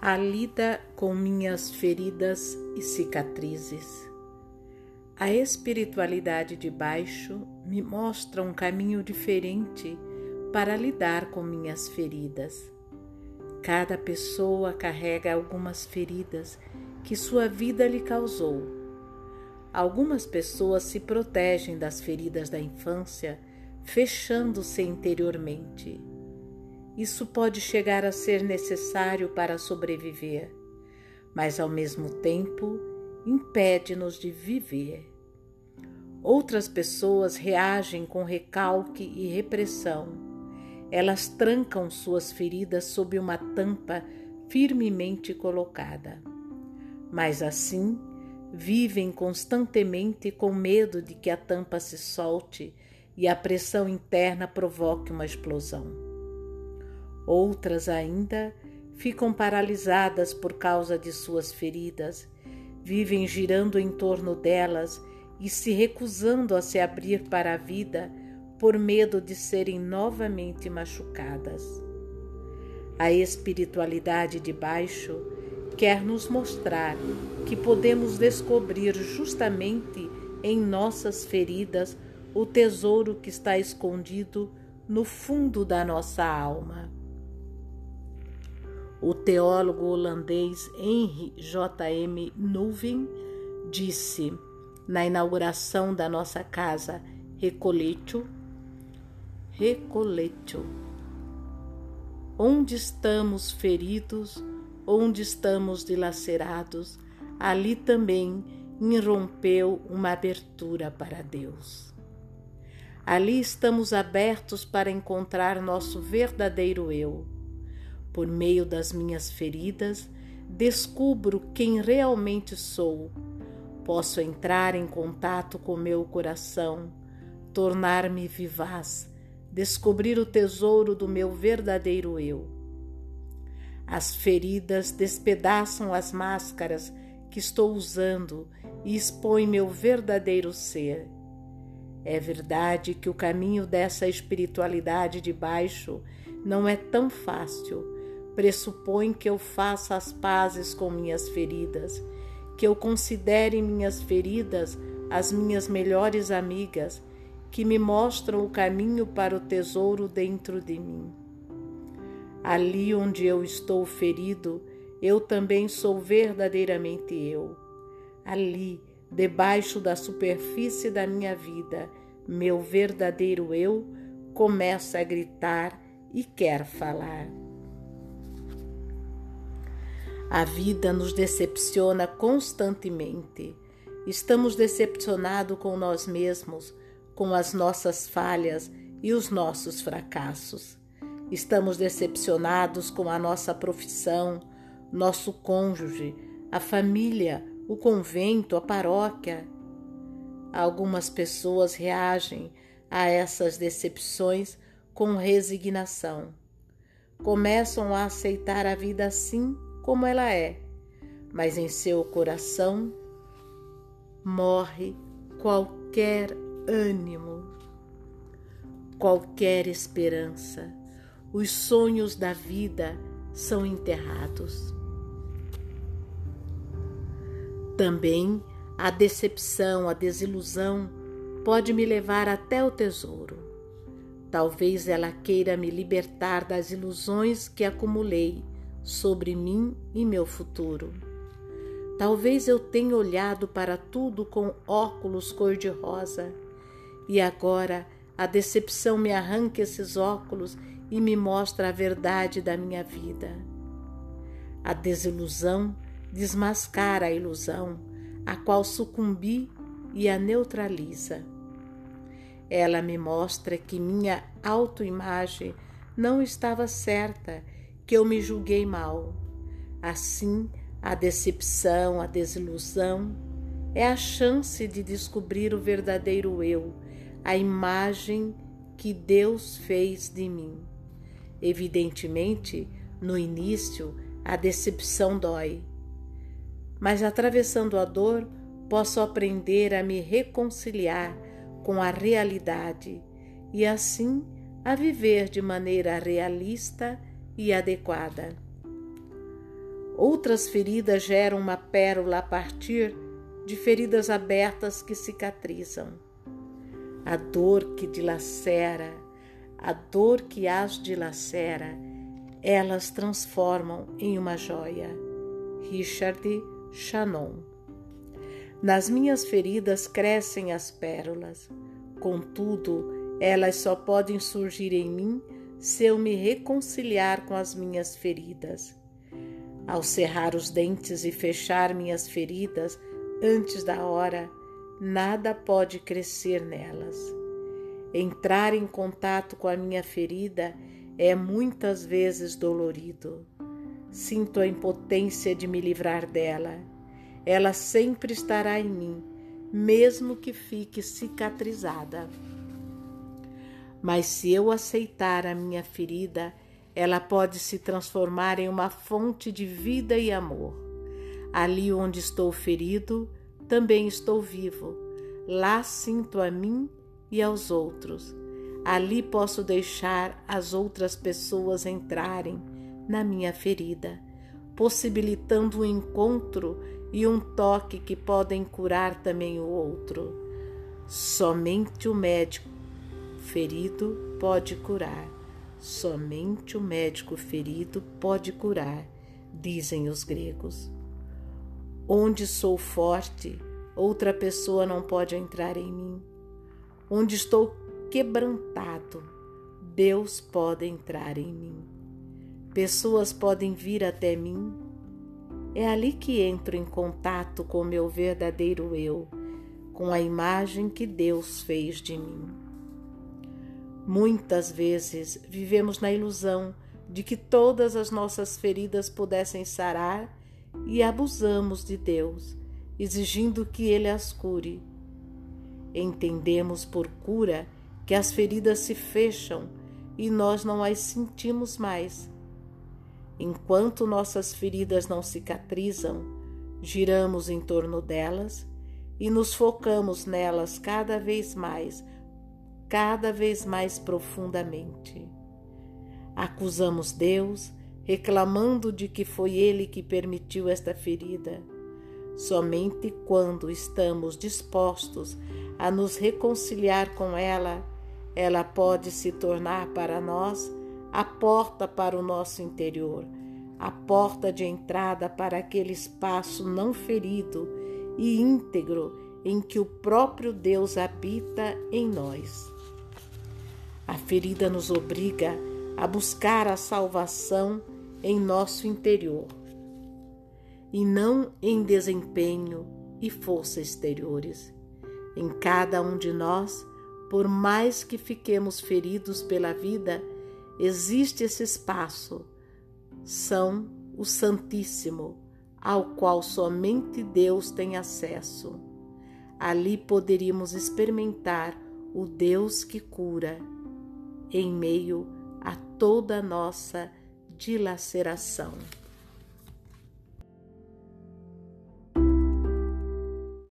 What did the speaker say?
a lida com minhas feridas e cicatrizes. A espiritualidade de baixo me mostra um caminho diferente para lidar com minhas feridas. Cada pessoa carrega algumas feridas que sua vida lhe causou. Algumas pessoas se protegem das feridas da infância, fechando-se interiormente. Isso pode chegar a ser necessário para sobreviver, mas ao mesmo tempo impede-nos de viver. Outras pessoas reagem com recalque e repressão. Elas trancam suas feridas sob uma tampa firmemente colocada. Mas assim, vivem constantemente com medo de que a tampa se solte e a pressão interna provoque uma explosão. Outras ainda ficam paralisadas por causa de suas feridas, vivem girando em torno delas e se recusando a se abrir para a vida por medo de serem novamente machucadas. A espiritualidade de baixo quer nos mostrar que podemos descobrir justamente em nossas feridas o tesouro que está escondido no fundo da nossa alma. O teólogo holandês Henry J.M. Nuvin disse na inauguração da nossa casa Recoleto, Recoleto, onde estamos feridos, onde estamos dilacerados, ali também irrompeu uma abertura para Deus. Ali estamos abertos para encontrar nosso verdadeiro eu por meio das minhas feridas, descubro quem realmente sou. Posso entrar em contato com meu coração, tornar-me vivaz, descobrir o tesouro do meu verdadeiro eu. As feridas despedaçam as máscaras que estou usando e expõem meu verdadeiro ser. É verdade que o caminho dessa espiritualidade de baixo não é tão fácil pressupõe que eu faça as pazes com minhas feridas, que eu considere minhas feridas as minhas melhores amigas, que me mostram o caminho para o tesouro dentro de mim. Ali onde eu estou ferido, eu também sou verdadeiramente eu. Ali, debaixo da superfície da minha vida, meu verdadeiro eu começa a gritar e quer falar. A vida nos decepciona constantemente. Estamos decepcionados com nós mesmos, com as nossas falhas e os nossos fracassos. Estamos decepcionados com a nossa profissão, nosso cônjuge, a família, o convento, a paróquia. Algumas pessoas reagem a essas decepções com resignação. Começam a aceitar a vida assim como ela é, mas em seu coração morre qualquer ânimo, qualquer esperança. Os sonhos da vida são enterrados. Também a decepção, a desilusão pode me levar até o tesouro. Talvez ela queira me libertar das ilusões que acumulei sobre mim e meu futuro. Talvez eu tenha olhado para tudo com óculos cor-de-rosa e agora a decepção me arranca esses óculos e me mostra a verdade da minha vida. A desilusão desmascara a ilusão, a qual sucumbi e a neutraliza. Ela me mostra que minha autoimagem não estava certa que eu me julguei mal. Assim, a decepção, a desilusão é a chance de descobrir o verdadeiro eu, a imagem que Deus fez de mim. Evidentemente, no início, a decepção dói, mas atravessando a dor, posso aprender a me reconciliar com a realidade e assim a viver de maneira realista e adequada. Outras feridas geram uma pérola a partir de feridas abertas que cicatrizam. A dor que dilacera, a dor que as dilacera, elas transformam em uma joia. Richard Shannon. Nas minhas feridas crescem as pérolas, contudo, elas só podem surgir em mim se eu me reconciliar com as minhas feridas. Ao cerrar os dentes e fechar minhas feridas antes da hora, nada pode crescer nelas. Entrar em contato com a minha ferida é muitas vezes dolorido. Sinto a impotência de me livrar dela. Ela sempre estará em mim, mesmo que fique cicatrizada. Mas se eu aceitar a minha ferida, ela pode se transformar em uma fonte de vida e amor. Ali onde estou ferido, também estou vivo. Lá sinto a mim e aos outros. Ali posso deixar as outras pessoas entrarem na minha ferida, possibilitando um encontro e um toque que podem curar também o outro. Somente o médico ferido pode curar. Somente o médico ferido pode curar, dizem os gregos. Onde sou forte, outra pessoa não pode entrar em mim. Onde estou quebrantado, Deus pode entrar em mim. Pessoas podem vir até mim. É ali que entro em contato com meu verdadeiro eu, com a imagem que Deus fez de mim. Muitas vezes vivemos na ilusão de que todas as nossas feridas pudessem sarar e abusamos de Deus, exigindo que Ele as cure. Entendemos por cura que as feridas se fecham e nós não as sentimos mais. Enquanto nossas feridas não cicatrizam, giramos em torno delas e nos focamos nelas cada vez mais cada vez mais profundamente. Acusamos Deus, reclamando de que foi Ele que permitiu esta ferida. Somente quando estamos dispostos a nos reconciliar com ela, ela pode se tornar para nós a porta para o nosso interior, a porta de entrada para aquele espaço não ferido e íntegro em que o próprio Deus habita em nós. A ferida nos obriga a buscar a salvação em nosso interior e não em desempenho e força exteriores. Em cada um de nós, por mais que fiquemos feridos pela vida, existe esse espaço. São o Santíssimo, ao qual somente Deus tem acesso. Ali poderíamos experimentar o Deus que cura em meio a toda a nossa dilaceração.